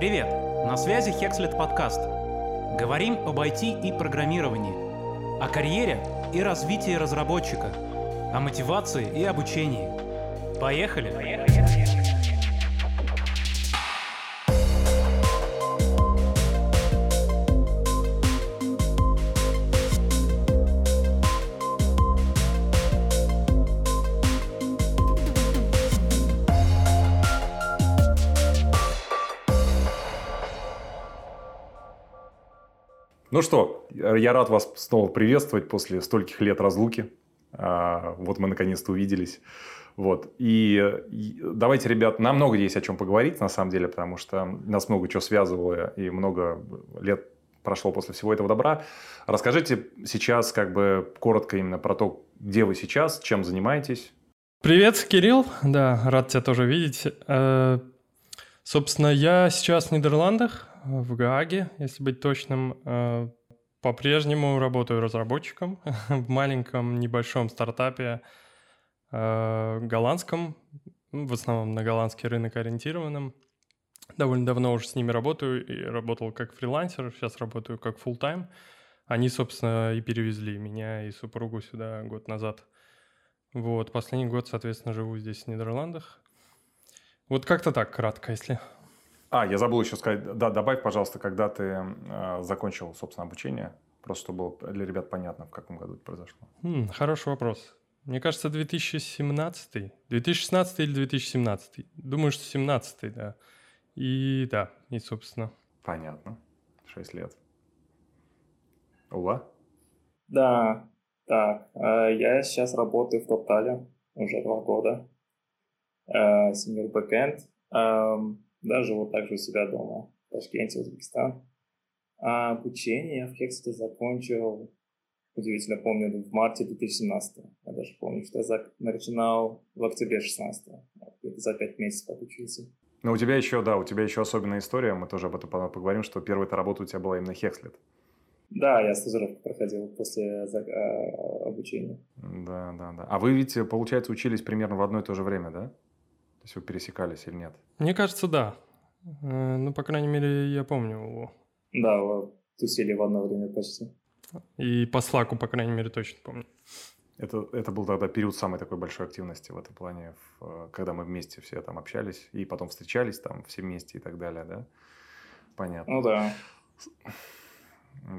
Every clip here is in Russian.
Привет! На связи Hexlet подкаст. Говорим об IT и программировании, о карьере и развитии разработчика, о мотивации и обучении. Поехали! Поехали! Ну что, я рад вас снова приветствовать после стольких лет разлуки. А, вот мы наконец-то увиделись. Вот. И, давайте, ребят, нам много есть о чем поговорить, на самом деле, потому что нас много чего связывало, и много лет прошло после всего этого добра. Расскажите сейчас как бы коротко именно про то, где вы сейчас, чем занимаетесь. Привет, Кирилл. Да, рад тебя тоже видеть. Э, собственно, я сейчас в Нидерландах, в Гааге, если быть точным. Э, по-прежнему работаю разработчиком в маленьком небольшом стартапе э, голландском, в основном на голландский рынок ориентированном. Довольно давно уже с ними работаю и работал как фрилансер, сейчас работаю как full time. Они, собственно, и перевезли меня и супругу сюда год назад. Вот, последний год, соответственно, живу здесь, в Нидерландах. Вот как-то так, кратко, если а, я забыл еще сказать, да, добавь, пожалуйста, когда ты э, закончил, собственно, обучение, просто чтобы было для ребят понятно, в каком году это произошло. Хм, хороший вопрос. Мне кажется, 2017, 2016 или 2017. Думаю, что 17, да. И да, и собственно. Понятно. Шесть лет. Ула? Да, так. Э, я сейчас работаю в Топтале уже два года. Senior э, Backend. Эм, да, живу также у себя дома, в Ташкенте, Узбекистан. А обучение я в Хексите закончил, удивительно помню, в марте 2017. Я даже помню, что я начинал в октябре 16 где-то за пять месяцев отучился. Но у тебя еще, да, у тебя еще особенная история, мы тоже об этом поговорим, что первая работа у тебя была именно Хекслет. Да, я стажировку проходил после э, обучения. Да, да, да. А вы ведь, получается, учились примерно в одно и то же время, да? Вы пересекались или нет? Мне кажется, да. Э, ну, по крайней мере, я помню его. Да, тусили в одно время почти. И по слаку, по крайней мере, точно помню. Это, это был тогда период самой такой большой активности в этом плане, в, когда мы вместе все там общались и потом встречались там все вместе и так далее, да? Понятно. Ну да.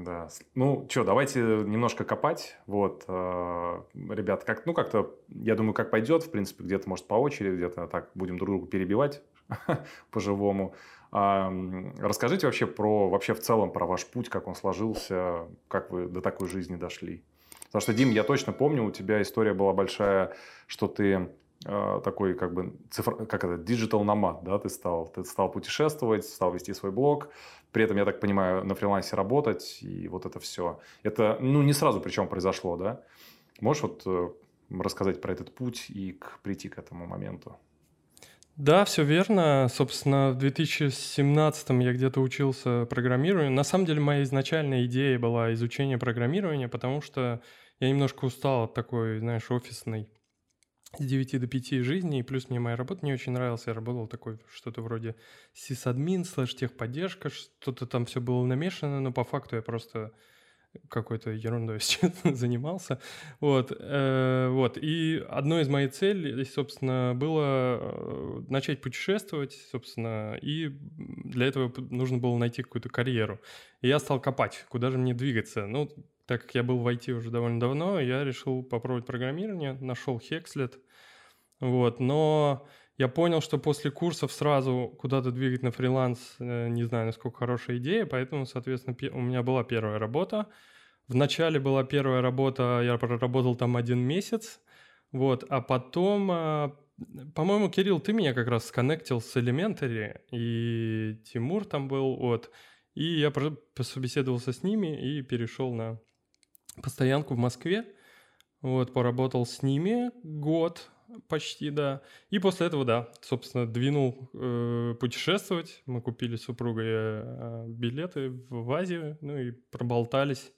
Да. Ну, что, давайте немножко копать. Вот, э, ребят, как, ну, как-то, я думаю, как пойдет, в принципе, где-то, может, по очереди, где-то так будем друг друга перебивать по-живому. А, расскажите вообще про, вообще в целом про ваш путь, как он сложился, как вы до такой жизни дошли. Потому что, Дим, я точно помню, у тебя история была большая, что ты э, такой как бы цифр, как это, digital nomad, да, ты стал, ты стал путешествовать, стал вести свой блог, при этом, я так понимаю, на фрилансе работать и вот это все. Это, ну, не сразу причем произошло, да? Можешь вот э, рассказать про этот путь и к, прийти к этому моменту? Да, все верно. Собственно, в 2017 я где-то учился программированию. На самом деле, моя изначальная идея была изучение программирования, потому что я немножко устал от такой, знаешь, офисной с 9 до 5 жизни, и плюс мне моя работа не очень нравилась. Я работал такой что-то вроде сисадмин, слэш техподдержка, что-то там все было намешано, но по факту я просто какой-то ерундой сейчас занимался. Вот, э, вот. И одной из моих целей, собственно, было э, начать путешествовать, собственно, и для этого нужно было найти какую-то карьеру. И я стал копать, куда же мне двигаться. Ну, так как я был в IT уже довольно давно, я решил попробовать программирование, нашел Hexlet, вот, но я понял, что после курсов сразу куда-то двигать на фриланс, э, не знаю, насколько хорошая идея, поэтому, соответственно, у меня была первая работа. Вначале была первая работа, я проработал там один месяц, вот, а потом, а, по-моему, Кирилл, ты меня как раз сконнектил с Elementary, и Тимур там был, вот, и я пособеседовался с ними и перешел на постоянку в Москве. Вот, поработал с ними год почти, да. И после этого, да, собственно, двинул э, путешествовать. Мы купили с супругой э, билеты в Азию, ну и проболтались.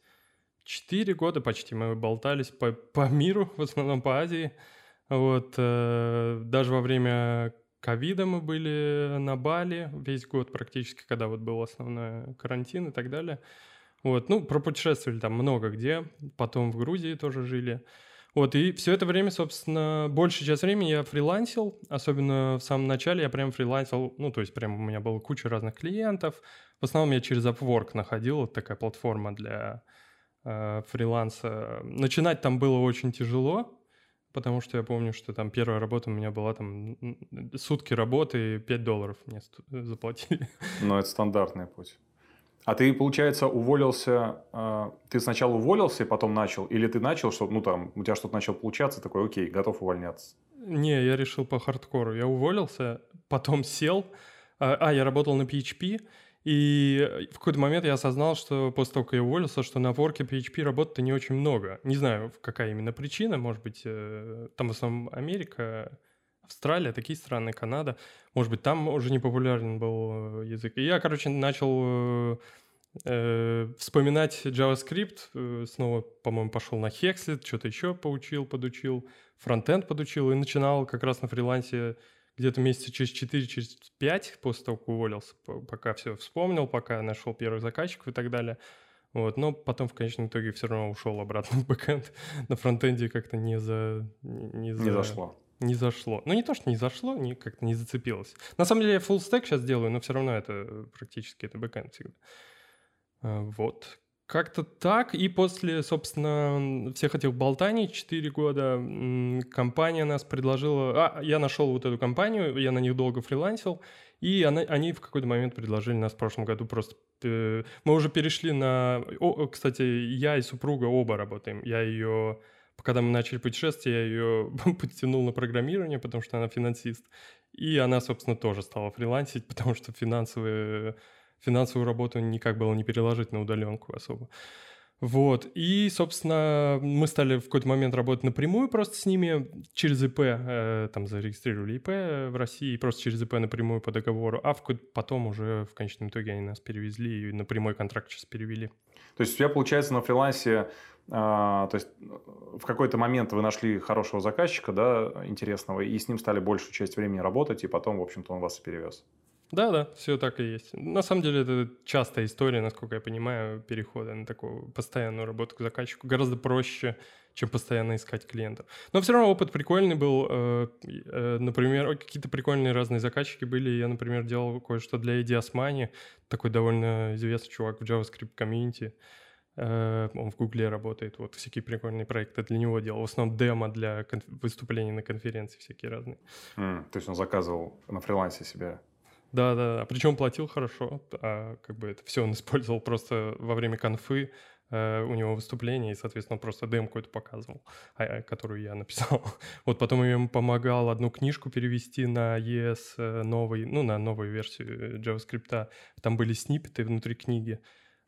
Четыре года почти мы болтались по, по миру, в основном по Азии. Вот, э, даже во время ковида мы были на Бали весь год практически, когда вот был основной карантин и так далее. Вот, ну, пропутешествовали там много где, потом в Грузии тоже жили. Вот, и все это время, собственно, большую часть времени я фрилансил, особенно в самом начале я прям фрилансил, ну, то есть прям у меня была куча разных клиентов. В основном я через Upwork находил, вот такая платформа для э, фриланса. Начинать там было очень тяжело, потому что я помню, что там первая работа у меня была там сутки работы и 5 долларов мне заплатили. Но это стандартный путь. А ты, получается, уволился, э, ты сначала уволился и потом начал, или ты начал, что, ну там, у тебя что-то начало получаться, такой, окей, готов увольняться? Не, я решил по хардкору. Я уволился, потом сел, а, а я работал на PHP, и в какой-то момент я осознал, что после того, как я уволился, что на ворке PHP работы не очень много. Не знаю, какая именно причина, может быть, э, там в основном Америка, Австралия, такие страны, Канада. Может быть, там уже не популярен был э, язык. И я, короче, начал э, э, вспоминать JavaScript. Э, снова, по-моему, пошел на Hexlet, что-то еще поучил, подучил. Фронтенд подучил и начинал как раз на фрилансе где-то месяца через 4, через 5 после того, как уволился, пока все вспомнил, пока нашел первых заказчиков и так далее. Вот, но потом в конечном итоге все равно ушел обратно в бэкэнд. На фронтенде как-то не за... Не, за... не зашло не зашло. Ну, не то, что не зашло, не, как-то не зацепилось. На самом деле я full stack сейчас делаю, но все равно это практически это бэкэнд всегда. А, вот. Как-то так. И после, собственно, всех этих болтаний 4 года компания нас предложила... А, я нашел вот эту компанию, я на них долго фрилансил, и она, они в какой-то момент предложили нас в прошлом году просто... Э, мы уже перешли на... О, кстати, я и супруга оба работаем. Я ее когда мы начали путешествие, я ее подтянул на программирование, потому что она финансист. И она, собственно, тоже стала фрилансить, потому что финансовые, финансовую работу никак было не переложить на удаленку особо. Вот. И, собственно, мы стали в какой-то момент работать напрямую просто с ними через ИП, э, там зарегистрировали ИП в России, просто через ИП напрямую по договору, а в, потом уже в конечном итоге они нас перевезли и на прямой контракт сейчас перевели. То есть у тебя, получается, на фрилансе а, то есть в какой-то момент вы нашли хорошего заказчика, да, интересного, и с ним стали большую часть времени работать, и потом, в общем-то, он вас перевез. Да, да, все так и есть. На самом деле это частая история, насколько я понимаю, перехода на такую постоянную работу к заказчику. Гораздо проще, чем постоянно искать клиентов. Но все равно опыт прикольный был. Э, э, например, какие-то прикольные разные заказчики были. Я, например, делал кое-что для Eddie Osmani, такой довольно известный чувак в JavaScript комьюнити. Э, он в Гугле работает, вот всякие прикольные проекты для него делал. В основном демо для выступлений на конференции всякие разные. Mm, то есть он заказывал на фрилансе себе да, да, да. Причем платил хорошо, а как бы это все он использовал просто во время конфы э, у него выступление, и, соответственно, он просто демку эту показывал, а, а, которую я написал. вот потом я ему помогал одну книжку перевести на ES э, новый, ну, на новую версию JavaScript. Там были сниппеты внутри книги,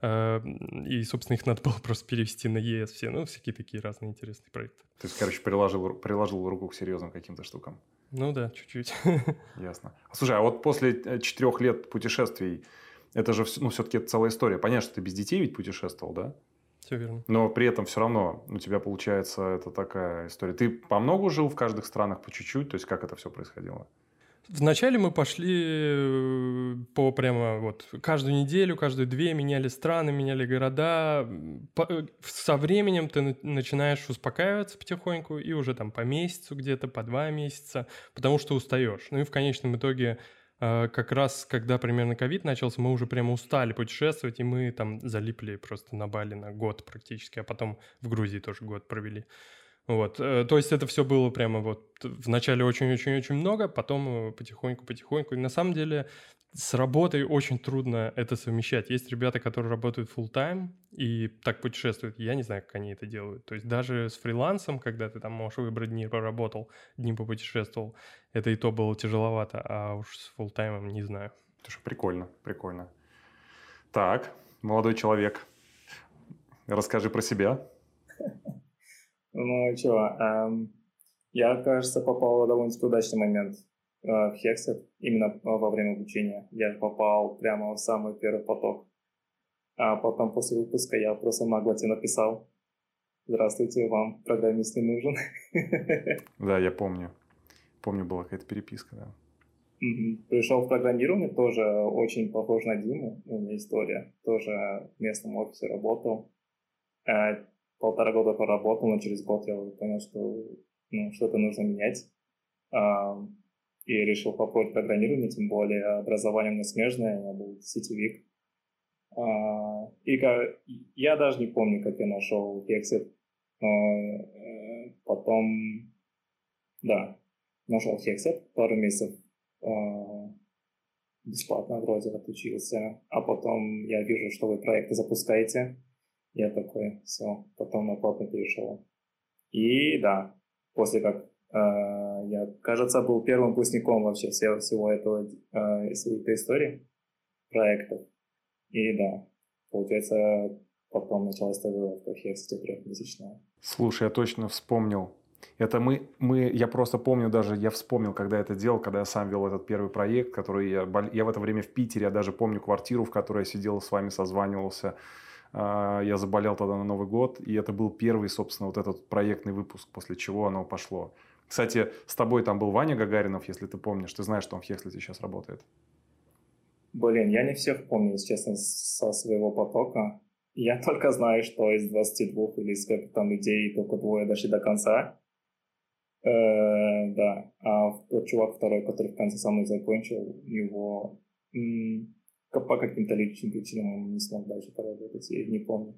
э, и, собственно, их надо было просто перевести на ES все, ну, всякие такие разные интересные проекты. То есть, короче, приложил, приложил руку к серьезным каким-то штукам. Ну да, чуть-чуть. Ясно. Слушай, а вот после э, четырех лет путешествий, это же ну, все-таки целая история. Понятно, что ты без детей ведь путешествовал, да? Все верно. Но при этом все равно у тебя получается это такая история. Ты по много жил в каждых странах по чуть-чуть? То есть как это все происходило? Вначале мы пошли э, по прямо вот каждую неделю, каждую две меняли страны, меняли города. Э, со временем ты начинаешь успокаиваться потихоньку и уже там по месяцу где-то, по два месяца, потому что устаешь. Ну и в конечном итоге э, как раз, когда примерно ковид начался, мы уже прямо устали путешествовать, и мы там залипли просто на Бали на год практически, а потом в Грузии тоже год провели. Вот, э, то есть это все было прямо вот вначале очень-очень-очень много, потом потихоньку-потихоньку. И на самом деле с работой очень трудно это совмещать. Есть ребята, которые работают full time и так путешествуют. Я не знаю, как они это делают. То есть даже с фрилансом, когда ты там можешь выбрать дни поработал, дни попутешествовал, это и то было тяжеловато, а уж с full таймом не знаю. Же прикольно, прикольно. Так, молодой человек, расскажи про себя. Ну, чего, эм, я, кажется, попал в довольно удачный момент э, в Hexet, именно во время обучения. Я попал прямо в самый первый поток. А потом после выпуска я просто нагло тебе написал, здравствуйте, вам программист не нужен. Да, я помню. Помню, была какая-то переписка, да. Пришел в программирование, тоже очень похож на Диму, у меня история. Тоже в местном офисе работал. Э, полтора года поработал, но через год я понял, что ну, что-то нужно менять. И решил попробовать программирование, тем более образование у меня смежное, я был сетевик. А, и я даже не помню, как я нашел Hexit, но э, потом, да, нашел Hexit, пару месяцев а, бесплатно вроде отучился, а потом я вижу, что вы проекты запускаете, я такой, все, потом на платно перешел. И да, после как э, я, кажется, был первым выпускником вообще всего, всего этого, э, всей этой истории проектов. И да, получается, потом началась стажировка в Хексите трехмесячная. Слушай, я точно вспомнил. Это мы, мы, я просто помню даже, я вспомнил, когда это делал, когда я сам вел этот первый проект, который я, я в это время в Питере, я даже помню квартиру, в которой я сидел с вами, созванивался. А, я заболел тогда на Новый год, и это был первый, собственно, вот этот проектный выпуск, после чего оно пошло. Кстати, с тобой там был Ваня Гагаринов, если ты помнишь. Ты знаешь, что он в Хекслите сейчас работает? Блин, я не всех помню, если честно, со своего потока. Я только знаю, что из 22 или сколько там людей только двое дошли до конца. Э, да. А тот чувак второй, который в конце со мной закончил, его по каким-то личным причинам он не смог дальше поработать, я не помню.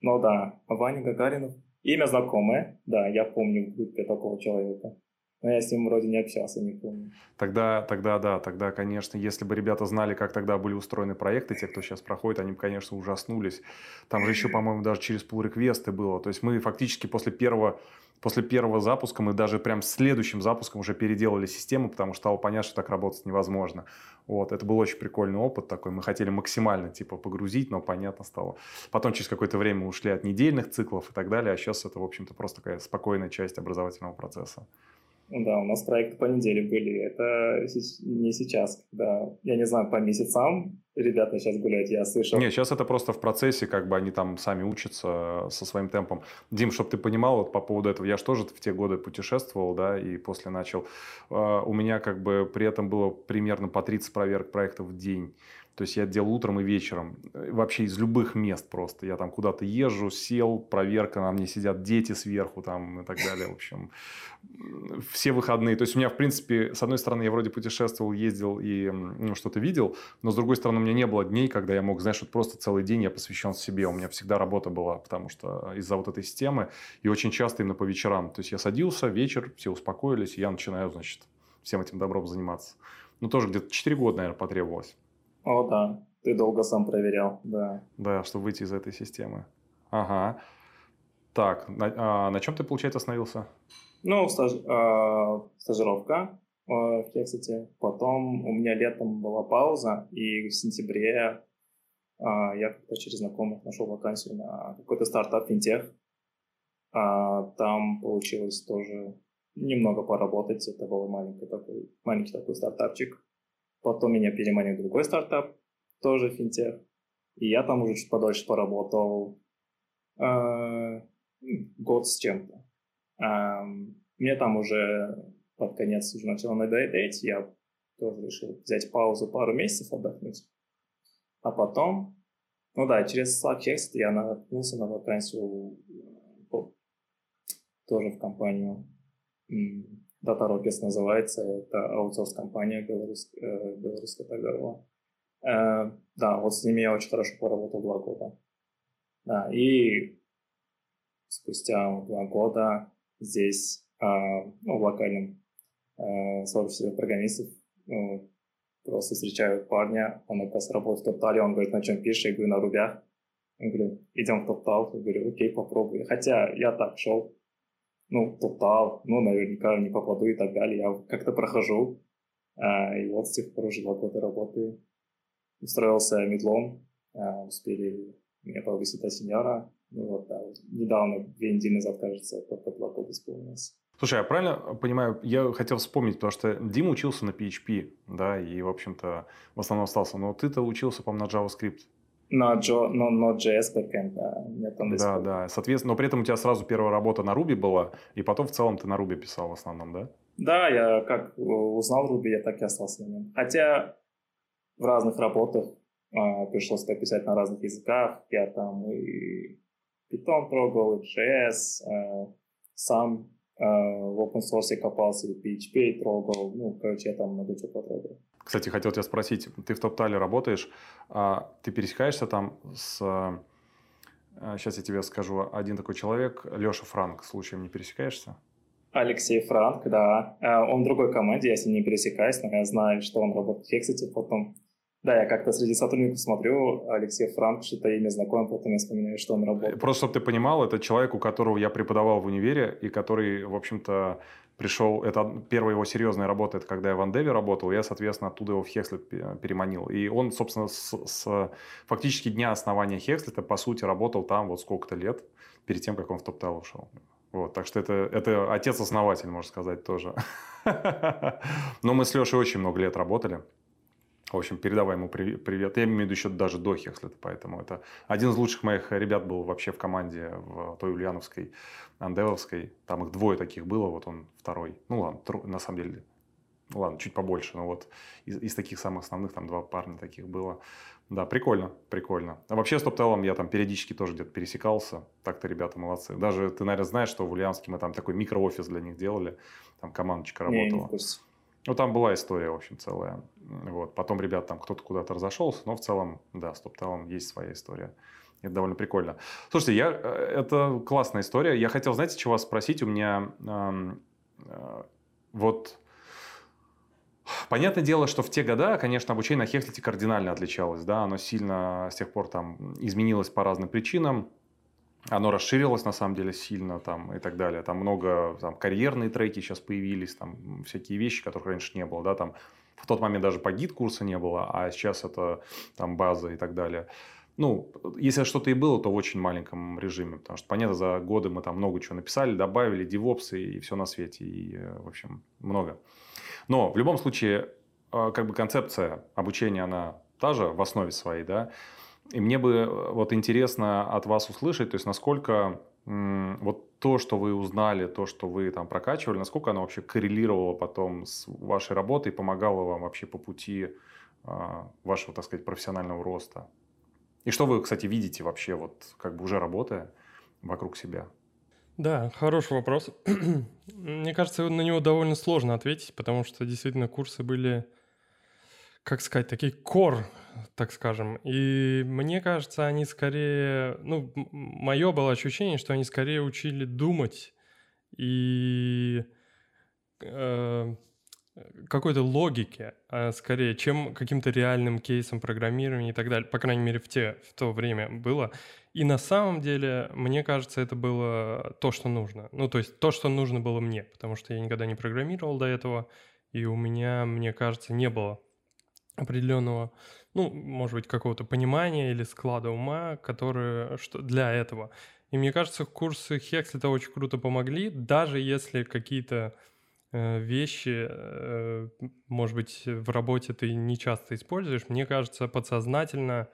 Но да, Ваня Гагаринов, имя знакомое, да, я помню в группе такого человека. Но я с ним вроде не общался, не помню. Тогда, тогда, да, тогда, конечно, если бы ребята знали, как тогда были устроены проекты, те, кто сейчас проходит, они бы, конечно, ужаснулись. Там же еще, по-моему, даже через pull реквесты было. То есть мы фактически после первого после первого запуска мы даже прям следующим запуском уже переделали систему, потому что стало понятно, что так работать невозможно. Вот, это был очень прикольный опыт такой. Мы хотели максимально типа погрузить, но понятно стало. Потом через какое-то время ушли от недельных циклов и так далее, а сейчас это, в общем-то, просто такая спокойная часть образовательного процесса. Да, у нас проекты по неделе были. Это не сейчас, когда, я не знаю, по месяцам ребята сейчас гулять, я слышал. Не, сейчас это просто в процессе, как бы они там сами учатся со своим темпом. Дим, чтобы ты понимал, вот по поводу этого, я же тоже в те годы путешествовал, да, и после начал. А, у меня как бы при этом было примерно по 30 проверок проектов в день. То есть я делал утром и вечером. Э, вообще из любых мест просто. Я там куда-то езжу, сел, проверка, на мне сидят дети сверху там и так далее. В общем, все выходные. То есть у меня, в принципе, с одной стороны, я вроде путешествовал, ездил и ну, что-то видел, но с другой стороны, у меня не было дней, когда я мог, знаешь, вот просто целый день я посвящен себе. У меня всегда работа была, потому что из-за вот этой системы. И очень часто именно по вечерам. То есть я садился, вечер, все успокоились, и я начинаю, значит, всем этим добром заниматься. Ну, тоже где-то 4 года, наверное, потребовалось. О, да. Ты долго сам проверял, да. Да, чтобы выйти из этой системы. Ага. Так, на, а, на чем ты, получается, остановился? Ну, стаж, а, стажировка а, в Кексите. Потом у меня летом была пауза, и в сентябре а, я как-то через знакомых нашел вакансию на какой-то стартап финтех. А, там получилось тоже немного поработать. Это был маленький такой, маленький такой стартапчик. Потом меня переманил другой стартап, тоже финтех. И я там уже чуть подольше поработал. Э, год с чем-то. Э, мне там уже под конец уже начало надоедать. Я тоже решил взять паузу пару месяцев отдохнуть. А потом, ну да, через Slack Exit я наткнулся на вакансию тоже в компанию Data Rockets называется, это аутсорс-компания белорусская, э, белорусская торговая. Э, да, вот с ними я очень хорошо поработал два года. Да, и спустя два года здесь, э, ну, в локальном сообществе программистов, ну, просто встречаю парня, он, оказывается, работает в Топтале, он говорит, на чем пишешь? Я говорю, на рубях. Он говорит, идем в Топтал. Я говорю, окей, попробуй. Хотя я так шел, ну, Total, ну, наверняка не попаду и так далее. Я как-то прохожу, а, и вот с тех пор уже два года работаю. Устроился медлом, а, успели меня повысить до сеньора. Ну вот, да, недавно, две недели назад, кажется, только два года исполнилось. Слушай, я правильно понимаю, я хотел вспомнить, потому что Дима учился на PHP, да, и, в общем-то, в основном остался. Но ты-то учился, по-моему, на JavaScript. На, Джо, Node.js backend, да. Нет там да, да. Соответственно, но при этом у тебя сразу первая работа на Ruby была, и потом в целом ты на Ruby писал в основном, да? Да, я как узнал Ruby, я так и остался на нем. Хотя в разных работах а, пришлось пописать на разных языках. Я там и Python трогал, и JS, а, сам а, в open source копался, и PHP трогал. Ну, короче, я там много чего потрогал. Кстати, хотел тебя спросить, ты в TopTal работаешь, а ты пересекаешься там с... Сейчас я тебе скажу, один такой человек, Леша Франк, случаем не пересекаешься? Алексей Франк, да. Он в другой команде, я с ним не пересекаюсь, но я знаю, что он работает в Hexity потом. Да, я как-то среди сотрудников смотрю, Алексей Франк, что-то имя знакомое, потом я вспоминаю, что он работает. Просто, чтобы ты понимал, это человек, у которого я преподавал в универе, и который, в общем-то, пришел, это первая его серьезная работа, это когда я в Андеве работал, я, соответственно, оттуда его в Хекслет переманил. И он, собственно, с, с фактически дня основания Хекслета, по сути, работал там вот сколько-то лет, перед тем, как он в топ ушел. Вот, так что это, это отец-основатель, можно сказать, тоже. Но мы с Лешей очень много лет работали. В общем, передавай ему привет. Я имею в виду еще даже до Хекслета, поэтому это один из лучших моих ребят был вообще в команде в той Ульяновской, Андевовской. Там их двое таких было, вот он второй. Ну ладно, тру, на самом деле, ладно, чуть побольше, но вот из, из таких самых основных там два парня таких было. Да, прикольно, прикольно. А вообще с топтелом я там периодически тоже где-то пересекался. Так-то ребята молодцы. Даже ты, наверное, знаешь, что в Ульяновске мы там такой микроофис для них делали. Там командочка работала. Не, не ну, там была история, в общем, целая. Вот. Потом ребят там кто-то куда-то разошелся, но в целом, да, с Топталом есть своя история. Это довольно прикольно. Слушайте, я, э, это классная история. Я хотел, знаете, чего вас спросить? У меня э, э, вот... Понятное дело, что в те года, конечно, обучение на Хехлите кардинально отличалось. Да? Оно сильно с тех пор там изменилось по разным причинам оно расширилось на самом деле сильно там и так далее. Там много там, карьерные треки сейчас появились, там всякие вещи, которых раньше не было, да, там в тот момент даже по гид курса не было, а сейчас это там база и так далее. Ну, если что-то и было, то в очень маленьком режиме, потому что, понятно, за годы мы там много чего написали, добавили, девопсы и все на свете, и, в общем, много. Но в любом случае, э, как бы концепция обучения, она та же в основе своей, да, и мне бы э, вот интересно от вас услышать, то есть насколько вот то, что вы узнали, то, что вы там прокачивали, насколько оно вообще коррелировало потом с вашей работой, помогало вам вообще по пути а, вашего, так сказать, профессионального роста? И что вы, кстати, видите вообще, вот как бы уже работая вокруг себя? Да, хороший вопрос. Мне кажется, на него довольно сложно ответить, потому что действительно курсы были как сказать, такие кор, так скажем. И мне кажется, они скорее, ну, мое было ощущение, что они скорее учили думать и э, какой-то логике, а скорее, чем каким-то реальным кейсом программирования и так далее. По крайней мере, в, те, в то время было. И на самом деле, мне кажется, это было то, что нужно. Ну, то есть то, что нужно было мне, потому что я никогда не программировал до этого, и у меня, мне кажется, не было определенного, ну, может быть, какого-то понимания или склада ума, которые что для этого. И мне кажется, курсы это очень круто помогли, даже если какие-то э, вещи, э, может быть, в работе ты не часто используешь, мне кажется, подсознательно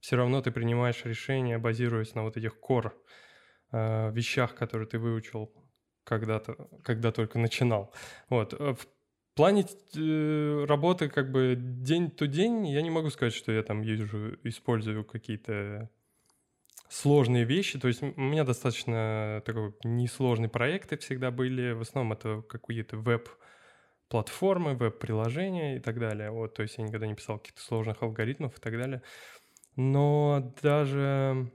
все равно ты принимаешь решения, базируясь на вот этих кор э, вещах, которые ты выучил когда-то, когда только начинал. Вот. В плане э, работы как бы день-то день я не могу сказать, что я там езжу, использую какие-то сложные вещи. То есть у меня достаточно такой несложные проекты всегда были. В основном это какие-то веб-платформы, веб-приложения и так далее. Вот, то есть я никогда не писал каких-то сложных алгоритмов и так далее. Но даже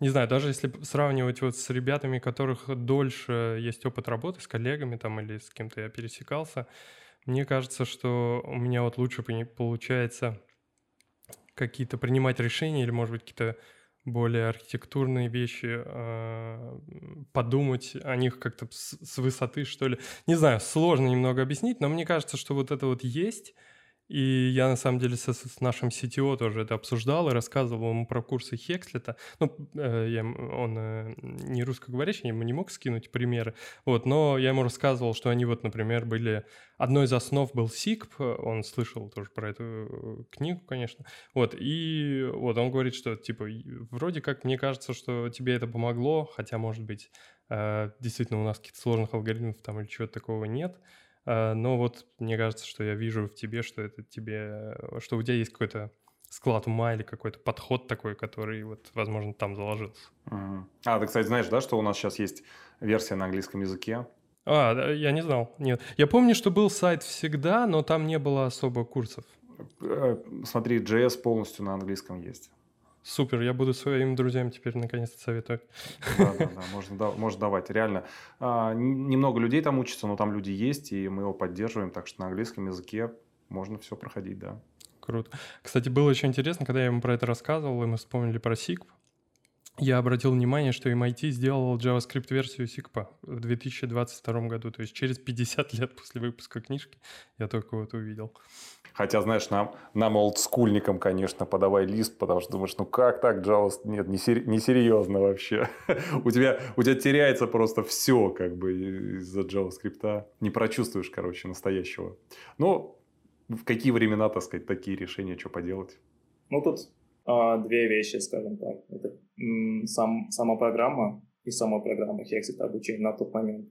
не знаю, даже если сравнивать вот с ребятами, у которых дольше есть опыт работы, с коллегами там или с кем-то я пересекался, мне кажется, что у меня вот лучше получается какие-то принимать решения или, может быть, какие-то более архитектурные вещи, э, подумать о них как-то с, с высоты, что ли. Не знаю, сложно немного объяснить, но мне кажется, что вот это вот есть — и я, на самом деле, с нашим CTO тоже это обсуждал и рассказывал ему про курсы Хекслета. Ну, э, я, он э, не русскоговорящий, я ему не мог скинуть примеры. Вот, но я ему рассказывал, что они вот, например, были... Одной из основ был SIGP, он слышал тоже про эту э, книгу, конечно. Вот, и вот он говорит, что, типа, вроде как, мне кажется, что тебе это помогло, хотя, может быть, э, действительно у нас каких-то сложных алгоритмов там или чего-то такого нет. А, но вот мне кажется, что я вижу в тебе, что это тебе, что у тебя есть какой-то склад ума или какой-то подход такой, который вот, возможно, там заложился. Uh-huh. А, ты, кстати, знаешь, да, что у нас сейчас есть версия на английском языке? А, я не знал. Нет. Я помню, что был сайт всегда, но там не было особо курсов. Э, смотри, JS полностью на английском есть. Супер, я буду своим друзьям теперь наконец-то советовать. Да, да, да, можно, да, можно давать. Реально, а, немного людей там учатся, но там люди есть, и мы его поддерживаем, так что на английском языке можно все проходить, да. Круто. Кстати, было очень интересно, когда я ему про это рассказывал, и мы вспомнили про SIGP, я обратил внимание, что MIT сделал JavaScript-версию SIGP в 2022 году, то есть через 50 лет после выпуска книжки я только вот увидел. Хотя, знаешь, нам, нам олдскульникам, конечно, подавай лист, потому что думаешь, ну как так, Java? Нет, несерьезно вообще. у, тебя, у тебя теряется просто все, как бы, из-за JavaScript. Не прочувствуешь, короче, настоящего. Ну, в какие времена, так сказать, такие решения, что поделать? Ну, тут две вещи, скажем так. Это сам, сама программа и сама программа Hexit обучения на тот момент,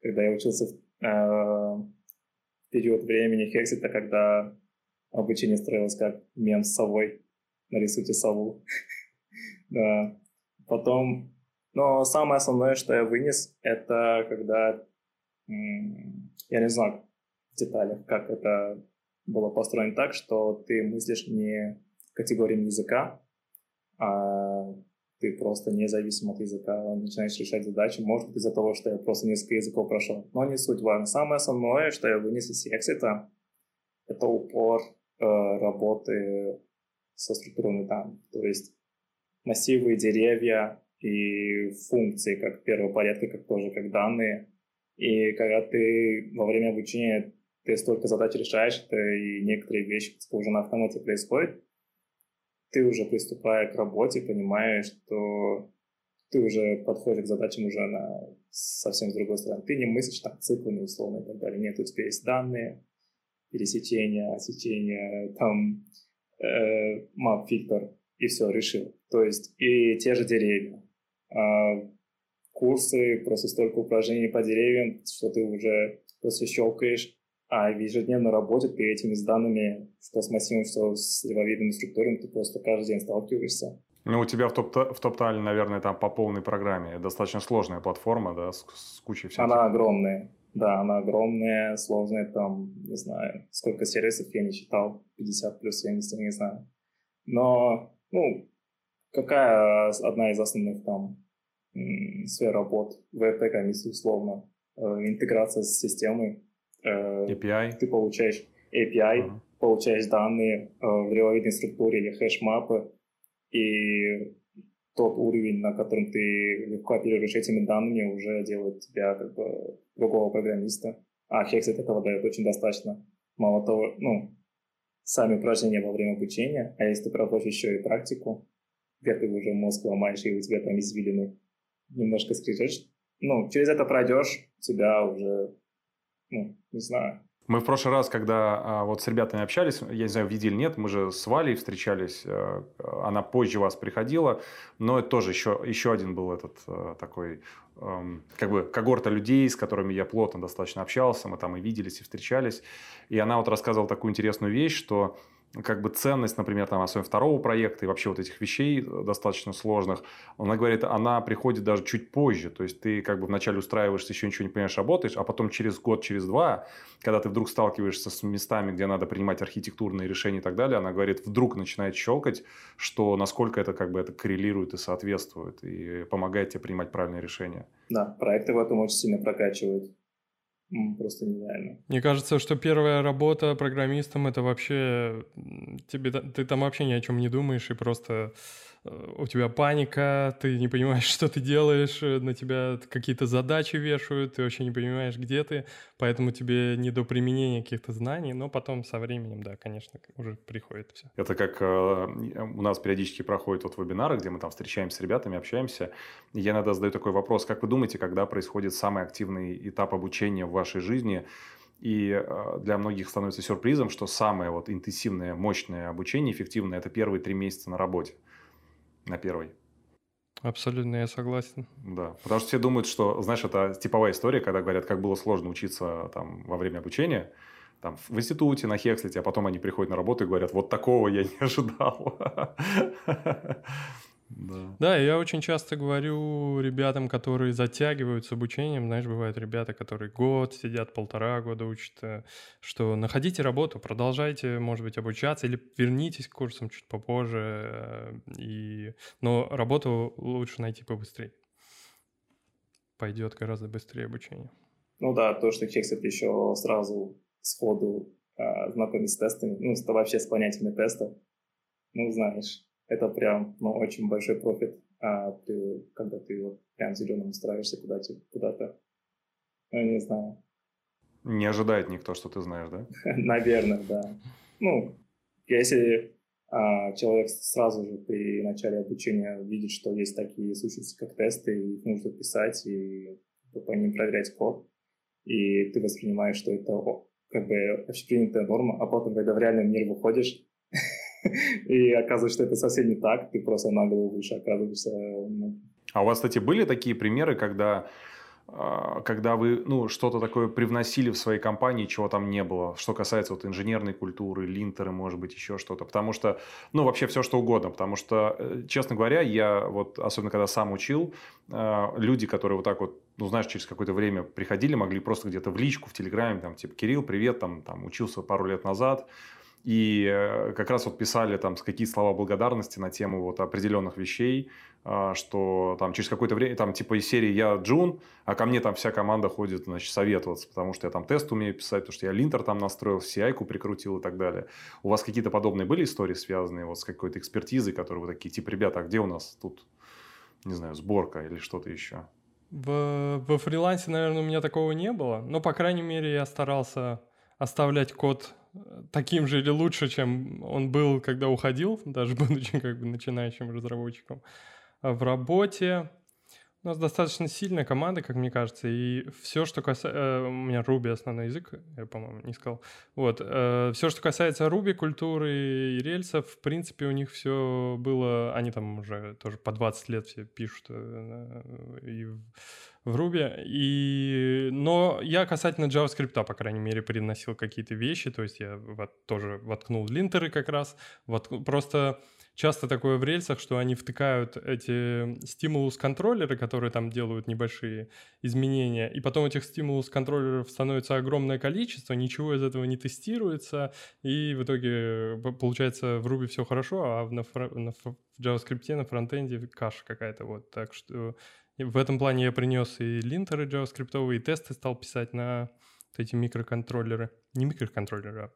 когда я учился в э, период времени Хексита, когда обучение строилось как мем с совой. Нарисуйте сову. да. Потом, но самое основное, что я вынес, это когда, я не знаю в деталях, как это было построено так, что ты мыслишь не категориями языка, а ты просто независимо от языка начинаешь решать задачи. Может быть, из-за того, что я просто несколько языков прошел. Но не суть важно. Самое основное, что я вынес из Exit, это упор э, работы со структурами данных. То есть массивы, деревья и функции как первого порядка, как тоже как данные. И когда ты во время обучения ты столько задач решаешь, это и некоторые вещи уже на автомате происходят, ты уже приступая к работе, понимаешь, что ты уже подходишь к задачам уже на совсем с другой стороны. Ты не мыслишь там циклами условно и так далее. Нет, у тебя есть данные, пересечения, отсечения, там э, мап-фильтр, и все, решил. То есть и те же деревья. А, курсы, просто столько упражнений по деревьям, что ты уже просто щелкаешь а в ежедневной работе ты этими данными, что с массивом, что с левовидными структурами, ты просто каждый день сталкиваешься. Ну, у тебя в, топ в топтале, наверное, там по полной программе. Достаточно сложная платформа, да, с, с кучей всего. Она огромная. Да, она огромная, сложная, там, не знаю, сколько сервисов я не считал, 50 плюс 70, я не знаю. Но, ну, какая одна из основных там сфер работ в этой комиссии, условно, э, интеграция с системой, API. Ты получаешь API, uh-huh. получаешь данные э, в релевантной структуре или хэш-мапы, и тот уровень, на котором ты легко оперируешь этими данными, уже делает тебя как бы другого программиста. А Hexit этого дает очень достаточно. Мало того, ну, сами упражнения во время обучения, а если ты проходишь еще и практику, где ты уже мозг ломаешь, и у тебя там извилины немножко скрежешь, ну, через это пройдешь, тебя уже ну, не знаю. Мы в прошлый раз, когда а, вот с ребятами общались, я не знаю, видели нет, мы же с Валей встречались, а, она позже вас приходила, но это тоже еще, еще один был этот а, такой, а, как бы когорта людей, с которыми я плотно достаточно общался, мы там и виделись, и встречались, и она вот рассказывала такую интересную вещь, что как бы ценность, например, там, особенно второго проекта и вообще вот этих вещей э, достаточно сложных, она говорит, она приходит даже чуть позже. То есть, ты как бы вначале устраиваешься, еще ничего не понимаешь, работаешь, а потом через год, через два, когда ты вдруг сталкиваешься с местами, где надо принимать архитектурные решения и так далее, она говорит, вдруг начинает щелкать, что насколько это как бы это коррелирует и соответствует, и помогает тебе принимать правильные решения. Да, проекты в этом очень сильно прокачивают просто нереально. Мне кажется, что первая работа программистом это вообще тебе ты там вообще ни о чем не думаешь и просто у тебя паника, ты не понимаешь, что ты делаешь, э, на тебя какие-то задачи вешают, ты вообще не понимаешь, где ты, поэтому тебе не до применения каких-то знаний, но потом со временем, да, конечно, уже приходит все. Это как э, у нас периодически проходят вот вебинары, где мы там встречаемся с ребятами, общаемся, я иногда задаю такой вопрос, как вы думаете, когда происходит самый активный этап обучения в вашей жизни, и э, для многих становится сюрпризом, что самое вот интенсивное, мощное обучение, эффективное, это первые три месяца на работе на первой? Абсолютно, я согласен. Да, потому что все думают, что, знаешь, это типовая история, когда говорят, как было сложно учиться там во время обучения, там, в институте, на Хекслите, а потом они приходят на работу и говорят, вот такого я не ожидал. Да. да, я очень часто говорю ребятам, которые затягивают с обучением, знаешь, бывают ребята, которые год сидят, полтора года учат, э, что находите работу, продолжайте, может быть, обучаться или вернитесь к курсам чуть попозже, э, и... но работу лучше найти побыстрее. Пойдет гораздо быстрее обучение. Ну да, то, что Хексет еще сразу сходу э, знакомит с тестами, ну, вообще с понятиями теста, ну, знаешь, это прям ну, очень большой профит, а ты, когда ты вот прям зеленым устраиваешься куда-то, куда-то, ну, не знаю. Не ожидает никто, что ты знаешь, да? Наверное, да. Ну, если а, человек сразу же при начале обучения видит, что есть такие сущности, как тесты, и их нужно писать и по ним проверять код, и ты воспринимаешь, что это как бы общепринятая норма, а потом, когда в реальный мир выходишь, и оказывается, что это совсем не так, ты просто на голову выше оказываешься. Ну. А у вас, кстати, были такие примеры, когда а, когда вы ну, что-то такое привносили в свои компании, чего там не было, что касается вот инженерной культуры, линтеры, может быть, еще что-то. Потому что, ну, вообще все что угодно. Потому что, э, честно говоря, я вот, особенно когда сам учил, а, люди, которые вот так вот, ну, знаешь, через какое-то время приходили, могли просто где-то в личку, в Телеграме, там, типа, Кирилл, привет, там, там, учился пару лет назад, и э, как раз вот писали там какие слова благодарности на тему вот определенных вещей, а, что там через какое-то время, там типа из серии «Я Джун», а ко мне там вся команда ходит, значит, советоваться, потому что я там тест умею писать, потому что я линтер там настроил, ci прикрутил и так далее. У вас какие-то подобные были истории, связанные вот с какой-то экспертизой, которые вы такие, типа, ребята, а где у нас тут, не знаю, сборка или что-то еще? В, во фрилансе, наверное, у меня такого не было, но, по крайней мере, я старался оставлять код таким же или лучше, чем он был, когда уходил, даже будучи как бы начинающим разработчиком. А в работе у нас достаточно сильная команда, как мне кажется, и все, что касается... Э, у меня Ruby основной язык, я, по-моему, не сказал. Вот. Э, все, что касается Ruby, культуры и рельсов, в принципе, у них все было... Они там уже тоже по 20 лет все пишут э, и в Ruby. И... Но я касательно JavaScript, по крайней мере, приносил какие-то вещи. То есть я вот тоже воткнул линтеры как раз. Вот просто часто такое в рельсах, что они втыкают эти стимулус-контроллеры, которые там делают небольшие изменения, и потом этих стимулус-контроллеров становится огромное количество, ничего из этого не тестируется, и в итоге получается в Ruby все хорошо, а на, на в JavaScript на фронтенде каша какая-то. Вот, так что в этом плане я принес и линтеры JavaScript, и тесты стал писать на вот эти микроконтроллеры. Не микроконтроллеры, а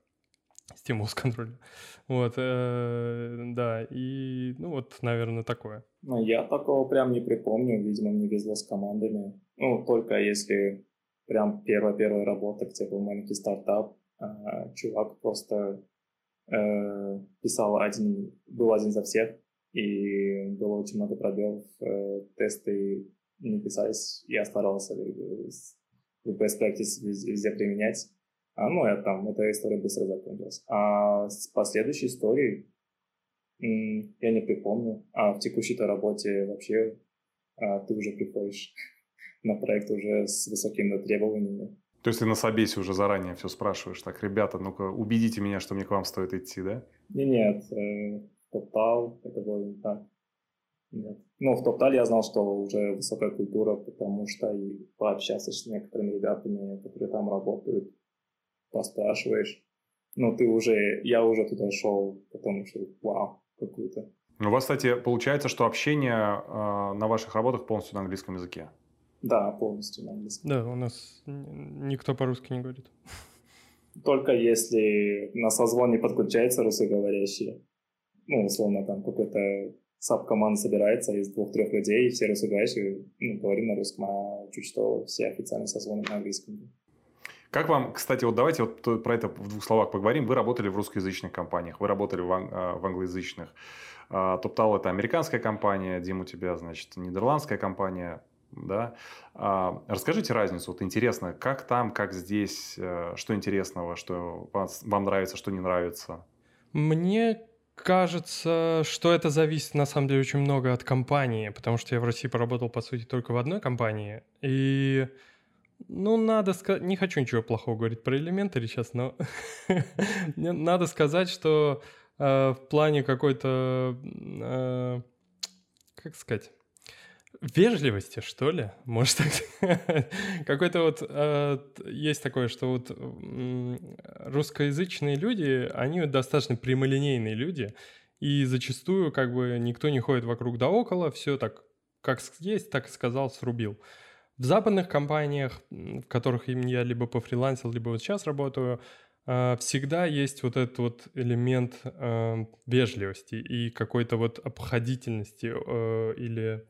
стимулус контроллер. Вот, э, да, и, ну, вот, наверное, такое. Ну, я такого прям не припомню, видимо, не везло с командами. Ну, только если прям первая-первая работа, где был маленький стартап, э, чувак просто э, писал один, был один за всех, и было очень много пробелов, э, тесты не писались, я старался best practice везде применять. А, ну, я там, эта история быстро закончилась. А с последующей историей я не припомню. А в текущей-то работе вообще а, ты уже приходишь на проект уже с высокими требованиями. То есть ты на собесе уже заранее все спрашиваешь, так, ребята, ну-ка, убедите меня, что мне к вам стоит идти, да? Не, нет, э, Топтал, это было не так. Нет. Ну, в Топтале я знал, что уже высокая культура, потому что и пообщаться с некоторыми ребятами, которые там работают, поспрашиваешь. Ну, ты уже, я уже туда шел, потому что вау, какую-то. У вас, кстати, получается, что общение э, на ваших работах полностью на английском языке? Да, полностью на английском. Да, у нас никто по-русски не говорит. Только если на созвон не подключается русскоговорящие, ну, условно, там какой-то саб-команда собирается из двух-трех людей, все русскоговорящие, ну, говорим на русском, а чуть что все официальные созвоны на английском. Как вам, кстати, вот давайте вот про это в двух словах поговорим. Вы работали в русскоязычных компаниях, вы работали в, ан- а, в англоязычных. А, Топтал это американская компания, Дим у тебя, значит, нидерландская компания, да. А, расскажите разницу, вот интересно, как там, как здесь, э, что интересного, что вам нравится, что не нравится? Мне кажется, что это зависит на самом деле очень много от компании, потому что я в России поработал, по сути, только в одной компании. И, ну, надо сказать, не хочу ничего плохого говорить про элементари сейчас, но надо сказать, что э, в плане какой-то, э, как сказать, вежливости, что ли, может так Какой-то вот э, есть такое, что вот русскоязычные люди, они достаточно прямолинейные люди, и зачастую как бы никто не ходит вокруг да около, все так как есть, так и сказал, срубил. В западных компаниях, в которых я либо пофрилансил, либо вот сейчас работаю, э, всегда есть вот этот вот элемент э, вежливости и какой-то вот обходительности э, или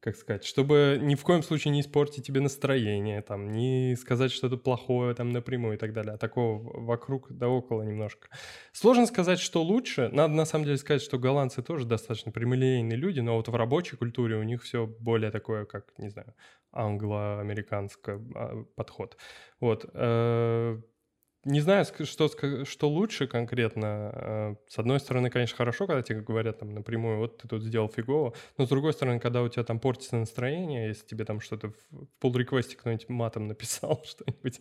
как сказать, чтобы ни в коем случае не испортить тебе настроение, там, не сказать что-то плохое там напрямую и так далее, а такого вокруг да около немножко. Сложно сказать, что лучше. Надо на самом деле сказать, что голландцы тоже достаточно прямолинейные люди, но вот в рабочей культуре у них все более такое, как, не знаю, англо-американский а, подход. Вот. Э, не знаю, что, что лучше конкретно. Э, с одной стороны, конечно, хорошо, когда тебе говорят там напрямую, вот ты тут сделал фигово, но с другой стороны, когда у тебя там портится настроение, если тебе там что-то в pull-реквесте кто-нибудь матом написал что-нибудь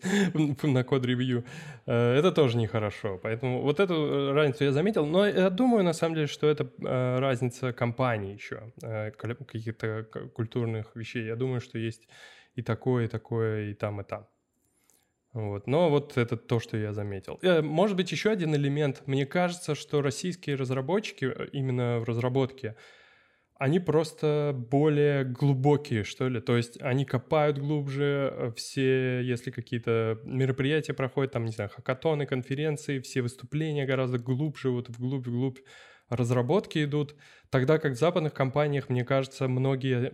на код-ревью, э, это тоже нехорошо. Поэтому вот эту э, разницу я заметил, но я думаю, на самом деле, что это разница компаний еще, каких-то культурных вещей. Я думаю, что есть и такое, и такое, и там, и там. Вот. Но вот это то, что я заметил. Э, может быть, еще один элемент. Мне кажется, что российские разработчики э, именно в разработке, они просто более глубокие, что ли. То есть они копают глубже, э, все, если какие-то мероприятия проходят, там, не знаю, хакатоны, конференции, все выступления гораздо глубже, вот вглубь-вглубь разработки идут. Тогда как в западных компаниях, мне кажется, многие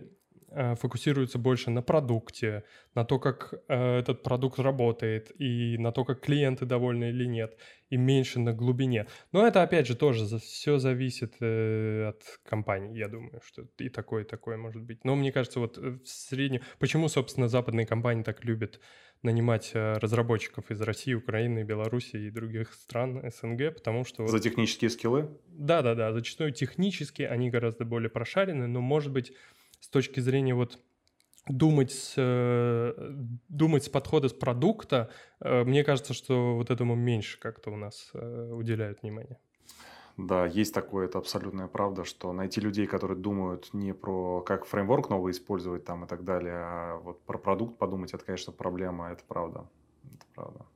фокусируется больше на продукте, на то, как э, этот продукт работает, и на то, как клиенты довольны или нет, и меньше на глубине. Но это, опять же, тоже все зависит э, от компании, я думаю, что и такое, и такое может быть. Но мне кажется, вот э, в среднем... Почему, собственно, западные компании так любят нанимать э, разработчиков из России, Украины, Беларуси и других стран СНГ, потому что... За технические скиллы? Да-да-да, зачастую технически они гораздо более прошарены, но, может быть, с точки зрения вот думать с, э, думать с подхода с продукта, э, мне кажется, что вот этому меньше как-то у нас э, уделяют внимание. Да, есть такое, это абсолютная правда, что найти людей, которые думают не про как фреймворк новый использовать там и так далее, а вот про продукт подумать, это, конечно, проблема, это правда. Это правда.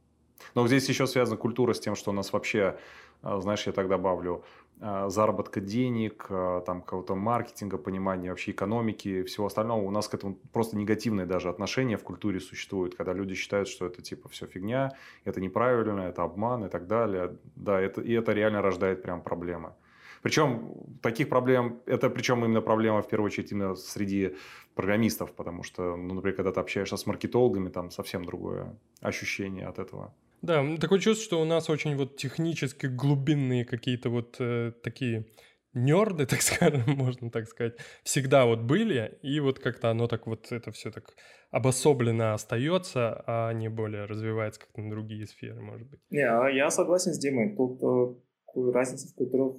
Но здесь еще связана культура с тем, что у нас вообще, знаешь, я так добавлю, а, заработка денег, а, там какого-то маркетинга, понимания вообще экономики, всего остального. У нас к этому просто негативное даже отношение в культуре существует, когда люди считают, что это типа все фигня, это неправильно, это обман и так далее. Да, это, и это реально рождает прям проблемы. Причем таких проблем, это причем именно проблема в первую очередь именно среди программистов, потому что, ну, например, когда ты общаешься с маркетологами, там совсем другое ощущение от этого. Да, такое чувство, что у нас очень вот технически глубинные какие-то вот э, такие нерды, так скажем, можно так сказать, всегда вот были, и вот как-то оно так вот, это все так обособленно остается, а не более развивается как-то на другие сферы, может быть. Не, а я согласен с Димой, тут э, разница в культурах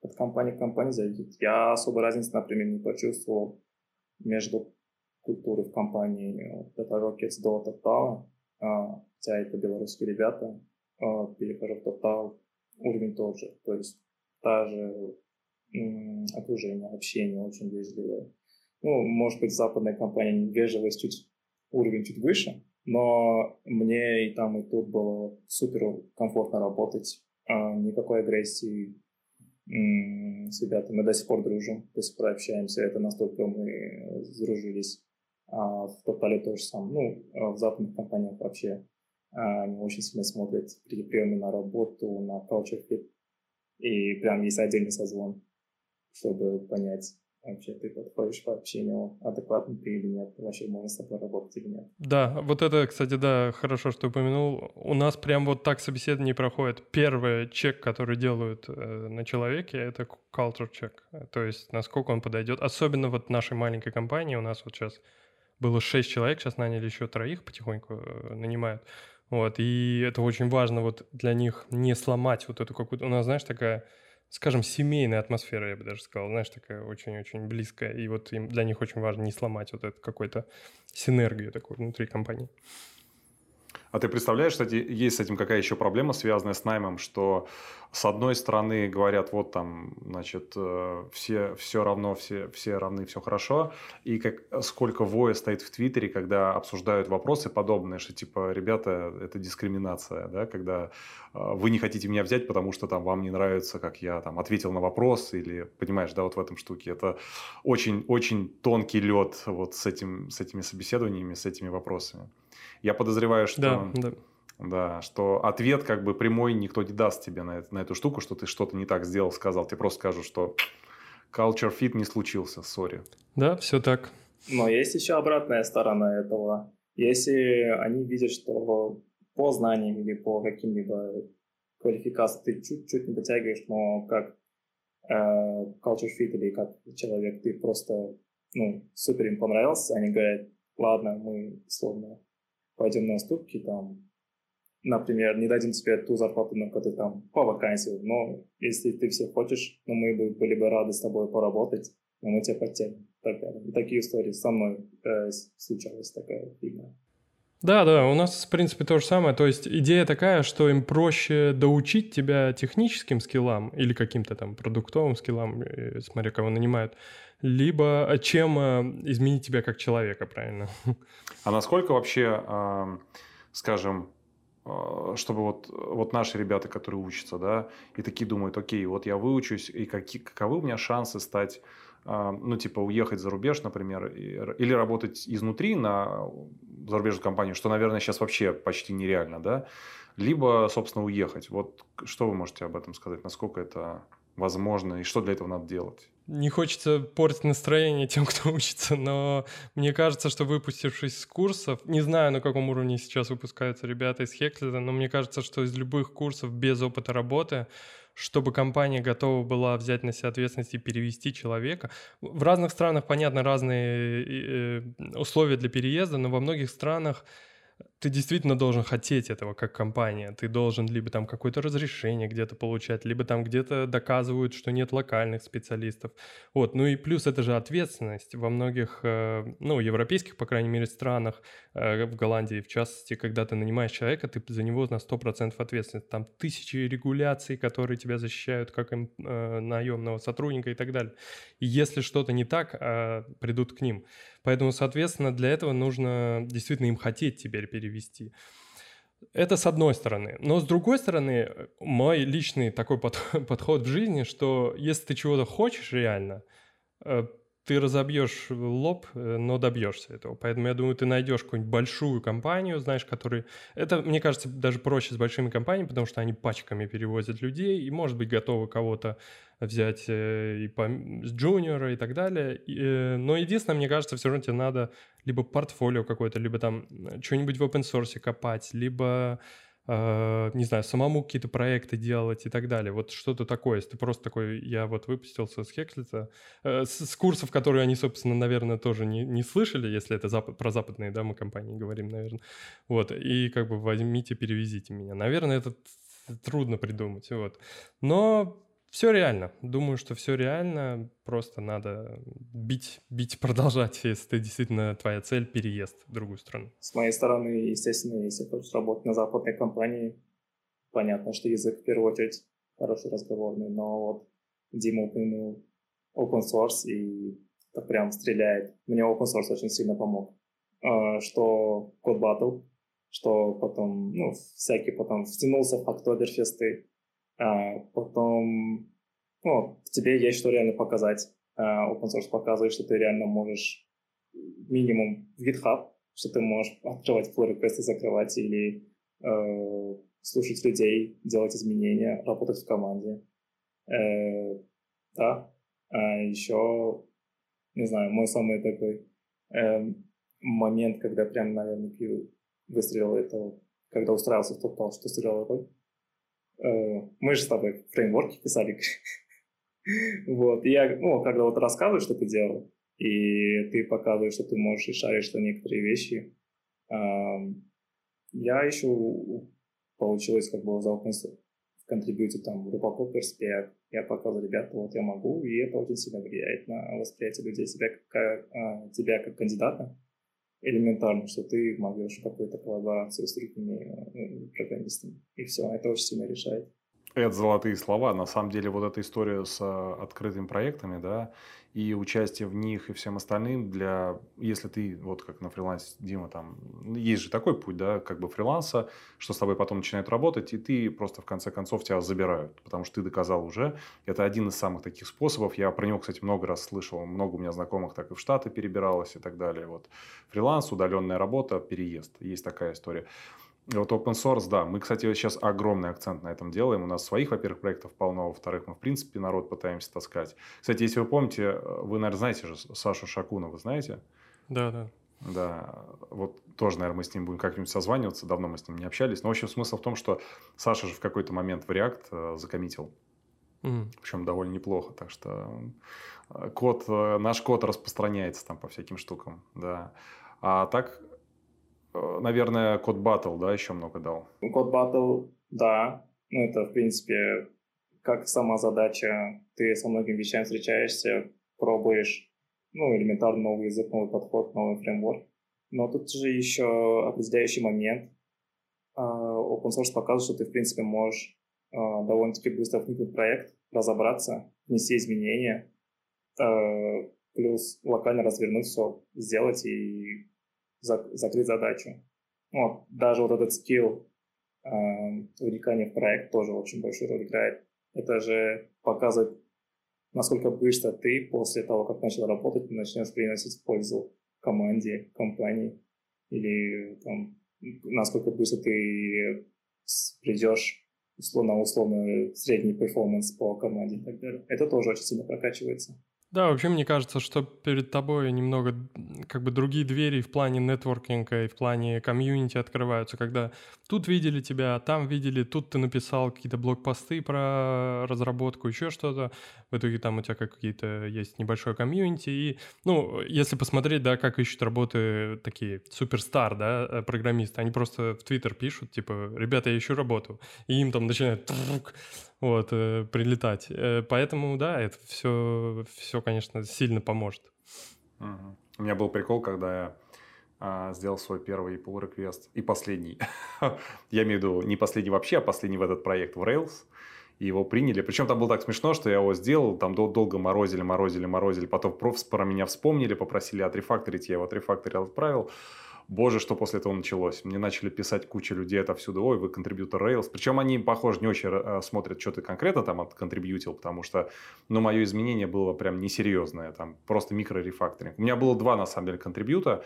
от компании к компании зависит. Я особой разницы, например, не почувствовал между культурой в компании Data Rockets до Total, хотя это белорусские ребята, а, перехожу в Total, уровень тот же, то есть та же окружение, общение очень вежливое. Ну, может быть, западная компания вежливость чуть, уровень чуть выше, но мне и там, и тут было супер комфортно работать, а, никакой агрессии с ребятами. Мы до сих пор дружим, до сих пор общаемся, это настолько мы сдружились. А в Тотале тоже самое. Ну, а в западных компаниях вообще а, они очень сильно смотрят при приеме на работу, на culture fit. И прям есть отдельный созвон, чтобы понять, вообще ты подходишь по общению, адекватно ты или нет, вообще можно с тобой работать или нет. Да, вот это, кстати, да, хорошо, что упомянул. У нас прям вот так собеседование проходит. Первый чек, который делают э, на человеке, это culture check. То есть, насколько он подойдет. Особенно вот нашей маленькой компании, у нас вот сейчас было шесть человек, сейчас наняли еще троих, потихоньку э, нанимают. Вот, и это очень важно вот для них не сломать вот эту какую-то... У нас, знаешь, такая скажем, семейная атмосфера, я бы даже сказал, знаешь, такая очень-очень близкая. И вот им, для них очень важно не сломать вот эту какую-то синергию такую внутри компании. А ты представляешь, кстати, есть с этим какая еще проблема, связанная с наймом, что с одной стороны говорят, вот там, значит, э, все, все равно, все, все равны, все хорошо, и как, сколько воя стоит в Твиттере, когда обсуждают вопросы подобные, что типа, ребята, это дискриминация, да, когда э, вы не хотите меня взять, потому что там вам не нравится, как я там ответил на вопрос, или, понимаешь, да, вот в этом штуке. Это очень-очень тонкий лед вот с, этим, с этими собеседованиями, с этими вопросами. Я подозреваю, что... Да, да. Да, что ответ как бы прямой никто не даст тебе на, это, на эту штуку, что ты что-то не так сделал, сказал. Тебе просто скажут, что culture fit не случился, сори. Да, все так. Но есть еще обратная сторона этого. Если они видят, что по знаниям или по каким-либо квалификациям ты чуть-чуть не дотягиваешь, но как э, culture fit или как человек, ты просто ну, супер им понравился, они говорят, ладно, мы словно пойдем на уступки, там, например, не дадим тебе ту зарплату, на которую там по вакансии, но если ты все хочешь, ну, мы бы были бы рады с тобой поработать, но мы тебя подтянем. Так, и такие истории со мной э, случалась такая фигня. Да, да, у нас, в принципе, то же самое. То есть идея такая, что им проще доучить тебя техническим скиллам или каким-то там продуктовым скиллам, э, смотря кого нанимают, либо э, чем э, изменить тебя как человека, правильно? А насколько вообще, скажем, чтобы вот, вот наши ребята, которые учатся, да, и такие думают, окей, вот я выучусь, и какие, каковы у меня шансы стать ну, типа, уехать за рубеж, например, или работать изнутри на зарубежную компанию, что, наверное, сейчас вообще почти нереально, да, либо, собственно, уехать. Вот что вы можете об этом сказать? Насколько это возможно и что для этого надо делать? Не хочется портить настроение тем, кто учится, но мне кажется, что выпустившись с курсов, не знаю, на каком уровне сейчас выпускаются ребята из Хеклида, но мне кажется, что из любых курсов без опыта работы чтобы компания готова была взять на себя ответственность и перевести человека. В разных странах, понятно, разные э, условия для переезда, но во многих странах ты действительно должен хотеть этого как компания. Ты должен либо там какое-то разрешение где-то получать, либо там где-то доказывают, что нет локальных специалистов. Вот. Ну и плюс это же ответственность. Во многих, э, ну, европейских, по крайней мере, странах, э, в Голландии в частности, когда ты нанимаешь человека, ты за него на 100% ответственность. Там тысячи регуляций, которые тебя защищают как им, э, наемного сотрудника и так далее. И если что-то не так, придут к ним. Поэтому, соответственно, для этого нужно действительно им хотеть теперь перевести. Это с одной стороны. Но с другой стороны, мой личный такой подход в жизни, что если ты чего-то хочешь реально, э, ты разобьешь лоб, э, но добьешься этого. Поэтому я думаю, ты найдешь какую-нибудь большую компанию, знаешь, которые... Это, мне кажется, даже проще с большими компаниями, потому что они пачками перевозят людей и, может быть, готовы кого-то взять э, и по, с джуниора и так далее. И, э, но единственное, мне кажется, все равно тебе надо либо портфолио какое-то, либо там что-нибудь в open source копать, либо Uh, не знаю, самому какие-то проекты делать и так далее. Вот что-то такое. Если ты просто такой, я вот выпустился с Хекслита, uh, с, с курсов, которые они, собственно, наверное, тоже не, не слышали, если это запад, про западные, да, мы компании говорим, наверное. Вот, и как бы возьмите, перевезите меня. Наверное, это трудно придумать, вот. Но все реально. Думаю, что все реально. Просто надо бить, бить, продолжать, если это действительно твоя цель – переезд в другую страну. С моей стороны, естественно, если хочешь работать на западной компании, понятно, что язык в первую очередь хороший разговорный, но вот Дима упомянул open source, и это прям стреляет. Мне open source очень сильно помог. А, что код батл, что потом, ну, всякий потом втянулся в Октоберфесты, а, потом, ну, тебе есть что реально показать. А, open source показывает, что ты реально можешь минимум в GitHub, что ты можешь открывать pull реквесты закрывать или э, слушать людей, делать изменения, работать в команде. Э, да. А еще, не знаю, мой самый такой э, момент, когда прям, наверное, выстрелил это, когда устраивался в топ что сыграл роль. Э, мы же с тобой фреймворки писали. вот, я, ну, когда вот рассказываю, что ты делал, и ты показываешь, что ты можешь и шаришь что некоторые вещи, я еще получилось как бы за open контрибьютить там глубоко перспект, я показываю, ребята, вот я могу, и это очень сильно влияет на восприятие людей себя как, а, тебя как кандидата. Элементарно, что ты могешь какую-то коллаборацию с другими э, программистами. И все, это очень сильно решает. Это золотые слова. На самом деле вот эта история с э, открытыми проектами, да, и участие в них и всем остальным для, если ты вот как на фрилансе, Дима, там, есть же такой путь, да, как бы фриланса, что с тобой потом начинает работать, и ты просто в конце концов тебя забирают, потому что ты доказал уже. Это один из самых таких способов. Я про него, кстати, много раз слышал, много у меня знакомых так и в Штаты перебиралось и так далее. Вот фриланс, удаленная работа, переезд. Есть такая история. Вот open source, да. Мы, кстати, сейчас огромный акцент на этом делаем. У нас своих, во-первых, проектов полно, во-вторых, мы, в принципе, народ пытаемся таскать. Кстати, если вы помните, вы, наверное, знаете же Сашу Шакуна, вы знаете? Да, да. Да, вот тоже, наверное, мы с ним будем как-нибудь созваниваться, давно мы с ним не общались. Но, в общем, смысл в том, что Саша же в какой-то момент в React э, закоммитил. Mm. Причем довольно неплохо, так что э, код, э, наш код распространяется там по всяким штукам, да. А так наверное, код Battle, да, еще много дал? Код Battle, да. Ну, это, в принципе, как сама задача. Ты со многими вещами встречаешься, пробуешь, ну, элементарно новый язык, новый подход, новый фреймворк. Но тут же еще определяющий момент. А, open source показывает, что ты, в принципе, можешь а, довольно-таки быстро вникнуть в проект, разобраться, внести изменения, а, плюс локально развернуть все, сделать и закрыть задачу. Вот, даже вот этот скилл э, в проект тоже очень большую роль играет. Это же показывает, насколько быстро ты после того, как начал работать, начнешь приносить пользу команде, компании, или там, насколько быстро ты придешь условно, условно средний performance по команде и так далее. Это тоже очень сильно прокачивается. Да, вообще мне кажется, что перед тобой немного как бы другие двери в плане нетворкинга и в плане комьюнити открываются, когда тут видели тебя, там видели, тут ты написал какие-то блокпосты про разработку, еще что-то. В итоге там у тебя какие-то есть небольшое комьюнити. И, ну, если посмотреть, да, как ищут работы такие суперстар, да, э, программисты, они просто в Твиттер пишут, типа, ребята, я ищу работу. И им там начинают вот, э, прилетать. Э, поэтому, да, это все, все, конечно, сильно поможет. У меня был прикол, когда я а, сделал свой первый pull request и последний. я имею в виду не последний вообще, а последний в этот проект в Rails. И его приняли. Причем там было так смешно, что я его сделал, там долго морозили, морозили, морозили. Потом про меня вспомнили, попросили отрефакторить, я его отрефакторил, отправил. Боже, что после этого началось. Мне начали писать куча людей отовсюду. Ой, вы контрибьютор Rails. Причем они, похоже, не очень э, смотрят, что ты конкретно там отконтрибьютил, потому что, ну, мое изменение было прям несерьезное. Там просто микрорефакторинг. У меня было два, на самом деле, контрибьюта.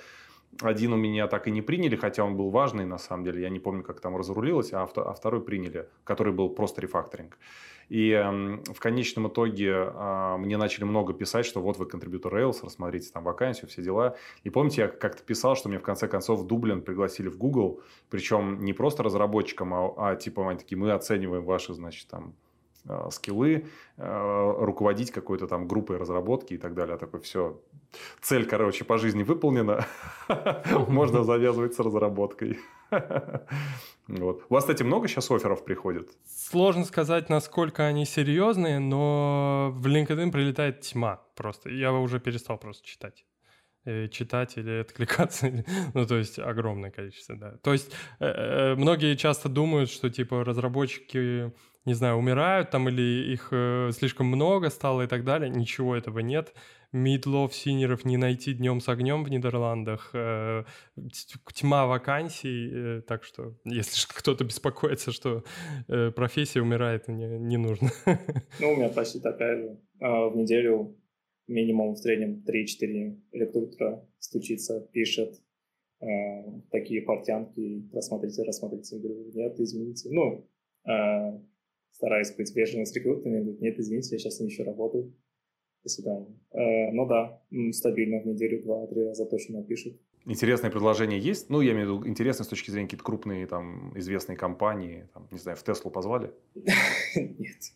Один у меня так и не приняли, хотя он был важный, на самом деле. Я не помню, как там разрулилось, а, а второй приняли, который был просто рефакторинг. И э, в конечном итоге э, мне начали много писать, что вот вы контрибьютор Rails, рассмотрите там вакансию, все дела. И помните, я как-то писал, что мне в конце концов в Дублин пригласили в Google, причем не просто разработчикам, а, а типа они такие, мы оцениваем ваши, значит, там скиллы, э, руководить какой-то там группой разработки и так далее. Такой, все, цель, короче, по жизни выполнена, можно завязывать с разработкой. Вот. У вас, кстати, много сейчас офферов приходит? Сложно сказать, насколько они серьезные, но в LinkedIn прилетает тьма просто. Я уже перестал просто читать э, читать или откликаться, ну, то есть огромное количество, да. То есть э, многие часто думают, что, типа, разработчики не знаю, умирают там или их э, слишком много стало и так далее. Ничего этого нет. Мидлов, синеров не найти днем с огнем в Нидерландах. Э, тьма вакансий. Э, так что, если кто-то беспокоится, что э, профессия умирает, не, не нужно. Ну, у меня почти такая же. А, в неделю минимум в среднем 3-4 рекрутера стучится, пишет, э, такие портянки, рассмотрите, рассмотрите. Я говорю, нет, извините. Ну, э, стараюсь быть вежливым с рекрутерами, говорит, нет, извините, я сейчас не еще работаю. До свидания. Э, ну да, стабильно в неделю два-три раза точно напишут. Интересное предложение есть? Ну, я имею в виду интересно с точки зрения какие-то крупные, там, известные компании, там, не знаю, в Теслу позвали? Нет.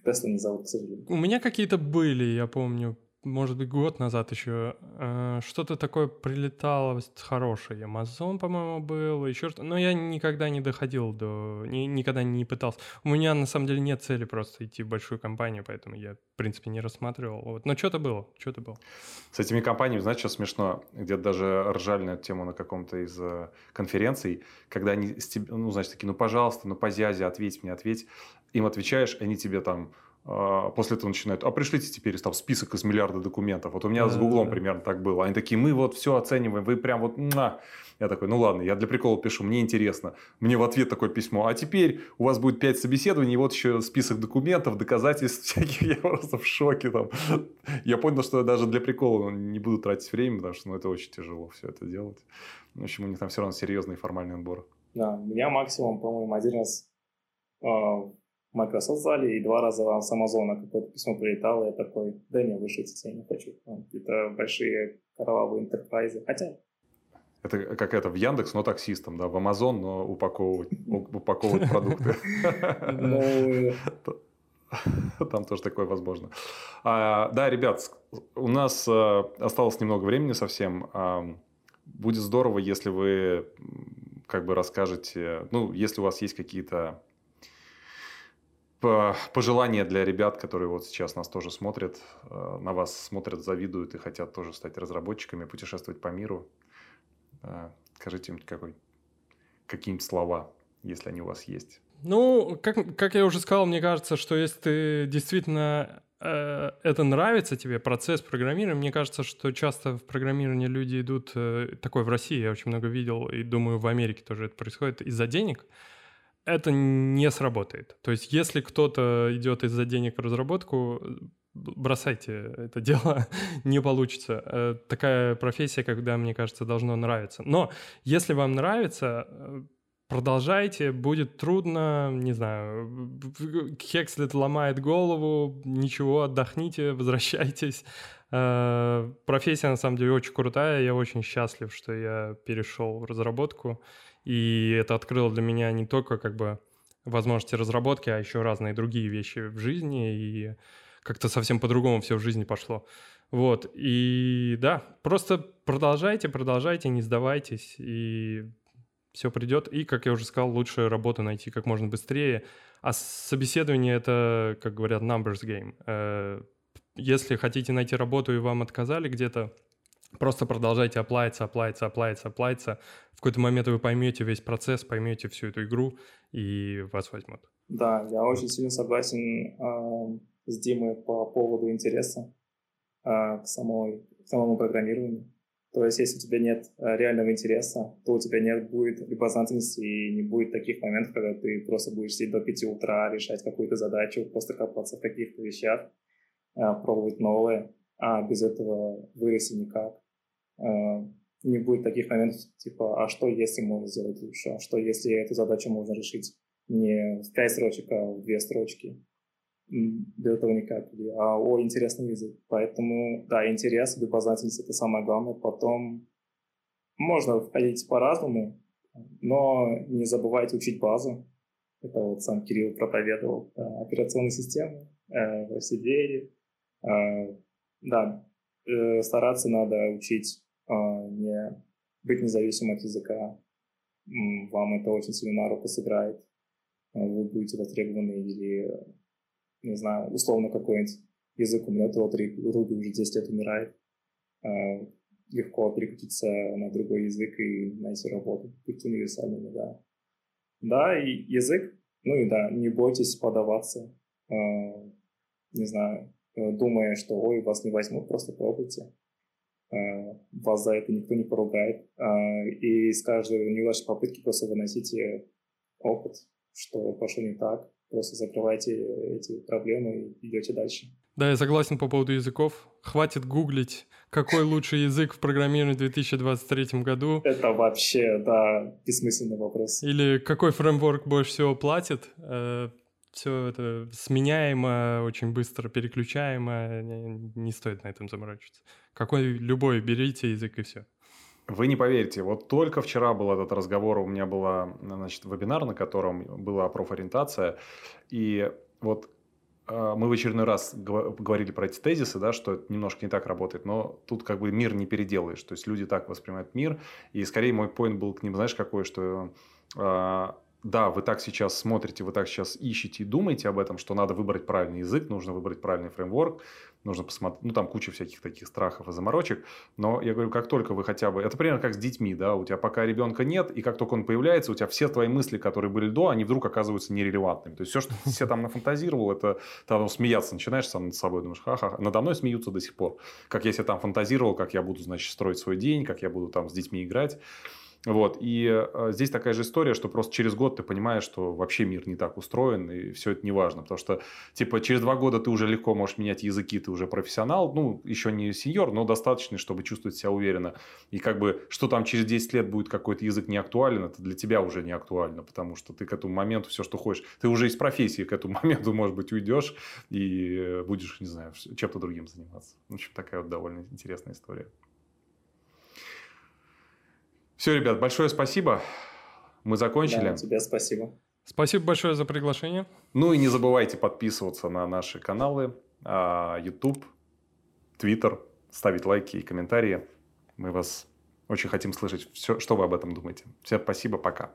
В Теслу не зовут, к сожалению. У меня какие-то были, я помню, может быть, год назад еще, э, что-то такое прилетало хорошее. Amazon, по-моему, был, еще что-то. Но я никогда не доходил до... Ни, никогда не пытался. У меня, на самом деле, нет цели просто идти в большую компанию, поэтому я, в принципе, не рассматривал. Вот. Но что-то было, что-то было. С этими компаниями, знаешь, что смешно? Где-то даже ржали на эту тему на каком-то из э, конференций, когда они, ну, значит, такие, ну, пожалуйста, ну, по зязе, ответь мне, ответь. Им отвечаешь, они тебе там а, после этого начинают, а пришлите теперь там список из миллиарда документов. Вот у меня да, с Гуглом да. примерно так было. Они такие, мы вот все оцениваем, вы прям вот... На. Я такой, ну ладно, я для прикола пишу, мне интересно. Мне в ответ такое письмо, а теперь у вас будет 5 собеседований, и вот еще список документов, доказательств всяких. Я просто в шоке там. Я понял, что я даже для прикола не буду тратить время, потому что ну, это очень тяжело все это делать. В общем, у них там все равно серьезный формальный отбор. Да, у меня максимум, по-моему, один раз а, Microsoft зале, и два раза с Амазона какое-то письмо прилетало, я такой, да не, вышлите, я не хочу. Это большие кровавые интерпрайзы. Хотя... Это как это в Яндекс, но таксистом, да, в Амазон, но упаковывать, упаковывать продукты. Ну, Там тоже такое возможно. А, да, ребят, у нас а, осталось немного времени совсем. А, будет здорово, если вы как бы расскажете, ну, если у вас есть какие-то пожелания для ребят, которые вот сейчас нас тоже смотрят, э, на вас смотрят, завидуют и хотят тоже стать разработчиками, путешествовать по миру? Э, скажите им какой, какие-нибудь слова, если они у вас есть. Ну, как, как я уже сказал, мне кажется, что если ты действительно э, это нравится тебе, процесс программирования, мне кажется, что часто в программировании люди идут, э, такой в России я очень много видел, и думаю, в Америке тоже это происходит, из-за денег это не сработает. То есть, если кто-то идет из-за денег в разработку, бросайте это дело, не получится. Э, такая профессия, когда, мне кажется, должно нравиться. Но если вам нравится, э, продолжайте, будет трудно, не знаю, Хекслет ломает голову, ничего, отдохните, возвращайтесь. Э, профессия, на самом деле, очень крутая, я очень счастлив, что я перешел в разработку. И это открыло для меня не только как бы возможности разработки, а еще разные другие вещи в жизни, и как-то совсем по-другому все в жизни пошло. Вот, и да, просто продолжайте, продолжайте, не сдавайтесь, и все придет. И, как я уже сказал, лучше работу найти как можно быстрее. А собеседование — это, как говорят, numbers game. Э, если хотите найти работу и вам отказали где-то, Просто продолжайте оплавиться, оплавиться, оплавиться, оплавиться. В какой-то момент вы поймете весь процесс, поймете всю эту игру, и вас возьмут. Да, я очень сильно согласен э, с Димой по поводу интереса э, к, самой, к самому программированию. То есть, если у тебя нет э, реального интереса, то у тебя нет будет любознательности и не будет таких моментов, когда ты просто будешь сидеть до 5 утра, решать какую-то задачу, просто копаться в каких-то вещах, э, пробовать новое, а без этого вырасти никак. Э, не будет таких моментов, типа, а что если можно сделать лучше, а что если эту задачу можно решить не в пять строчек, а в две строчки. Без этого никак. А о, интересный язык. Поэтому, да, интерес, любознательность — это самое главное. Потом можно входить по-разному, но не забывайте учить базу. Это вот сам Кирилл проповедовал. Э, операционные системы, э, все двери. Э, да, э, стараться надо учить не быть независимым от языка. Вам это очень сильно на руку сыграет. А, вы будете востребованы или, не знаю, условно какой-нибудь язык умрет, вот Руби уже 10 лет умирает. А, легко переключиться на другой язык и найти работу, быть универсальными, да. Да, и язык, ну и да, не бойтесь подаваться, не знаю, думая, что ой, вас не возьмут, просто пробуйте. Э, вас за это никто не поругает. Э, и с каждой неудачной попытки просто выносите опыт, что пошло не так. Просто закрывайте эти проблемы и идете дальше. Да, я согласен по поводу языков. Хватит гуглить, какой лучший язык в программировании в 2023 году. Это вообще, да, бессмысленный вопрос. Или какой фреймворк больше всего платит. Э, все это сменяемо, очень быстро переключаемо, не стоит на этом заморачиваться. Какой любой берите язык и все. Вы не поверите, вот только вчера был этот разговор, у меня был значит, вебинар, на котором была профориентация, и вот а, мы в очередной раз говорили про эти тезисы, да, что это немножко не так работает, но тут как бы мир не переделаешь. То есть люди так воспринимают мир. И скорее мой поинт был к ним, знаешь, какой, что э, да, вы так сейчас смотрите, вы так сейчас ищете и думаете об этом, что надо выбрать правильный язык, нужно выбрать правильный фреймворк, нужно посмотреть, ну, там куча всяких таких страхов и заморочек, но я говорю, как только вы хотя бы, это примерно как с детьми, да, у тебя пока ребенка нет, и как только он появляется, у тебя все твои мысли, которые были до, они вдруг оказываются нерелевантными, то есть все, что ты себе там нафантазировал, это там смеяться начинаешь сам над собой, думаешь, ха-ха, надо мной смеются до сих пор, как я себе там фантазировал, как я буду, значит, строить свой день, как я буду там с детьми играть, вот. И э, здесь такая же история, что просто через год ты понимаешь, что вообще мир не так устроен, и все это не важно. Потому что, типа, через два года ты уже легко можешь менять языки, ты уже профессионал. Ну, еще не сеньор, но достаточно, чтобы чувствовать себя уверенно. И как бы, что там через 10 лет будет какой-то язык не актуален, это для тебя уже не актуально, потому что ты к этому моменту все, что хочешь, ты уже из профессии к этому моменту, может быть, уйдешь и будешь, не знаю, чем-то другим заниматься. В общем, такая вот довольно интересная история. Все, ребят, большое спасибо. Мы закончили. Да, тебе спасибо. Спасибо большое за приглашение. Ну и не забывайте подписываться на наши каналы а, YouTube, Twitter, ставить лайки и комментарии. Мы вас очень хотим слышать, все, что вы об этом думаете. Всем спасибо, пока.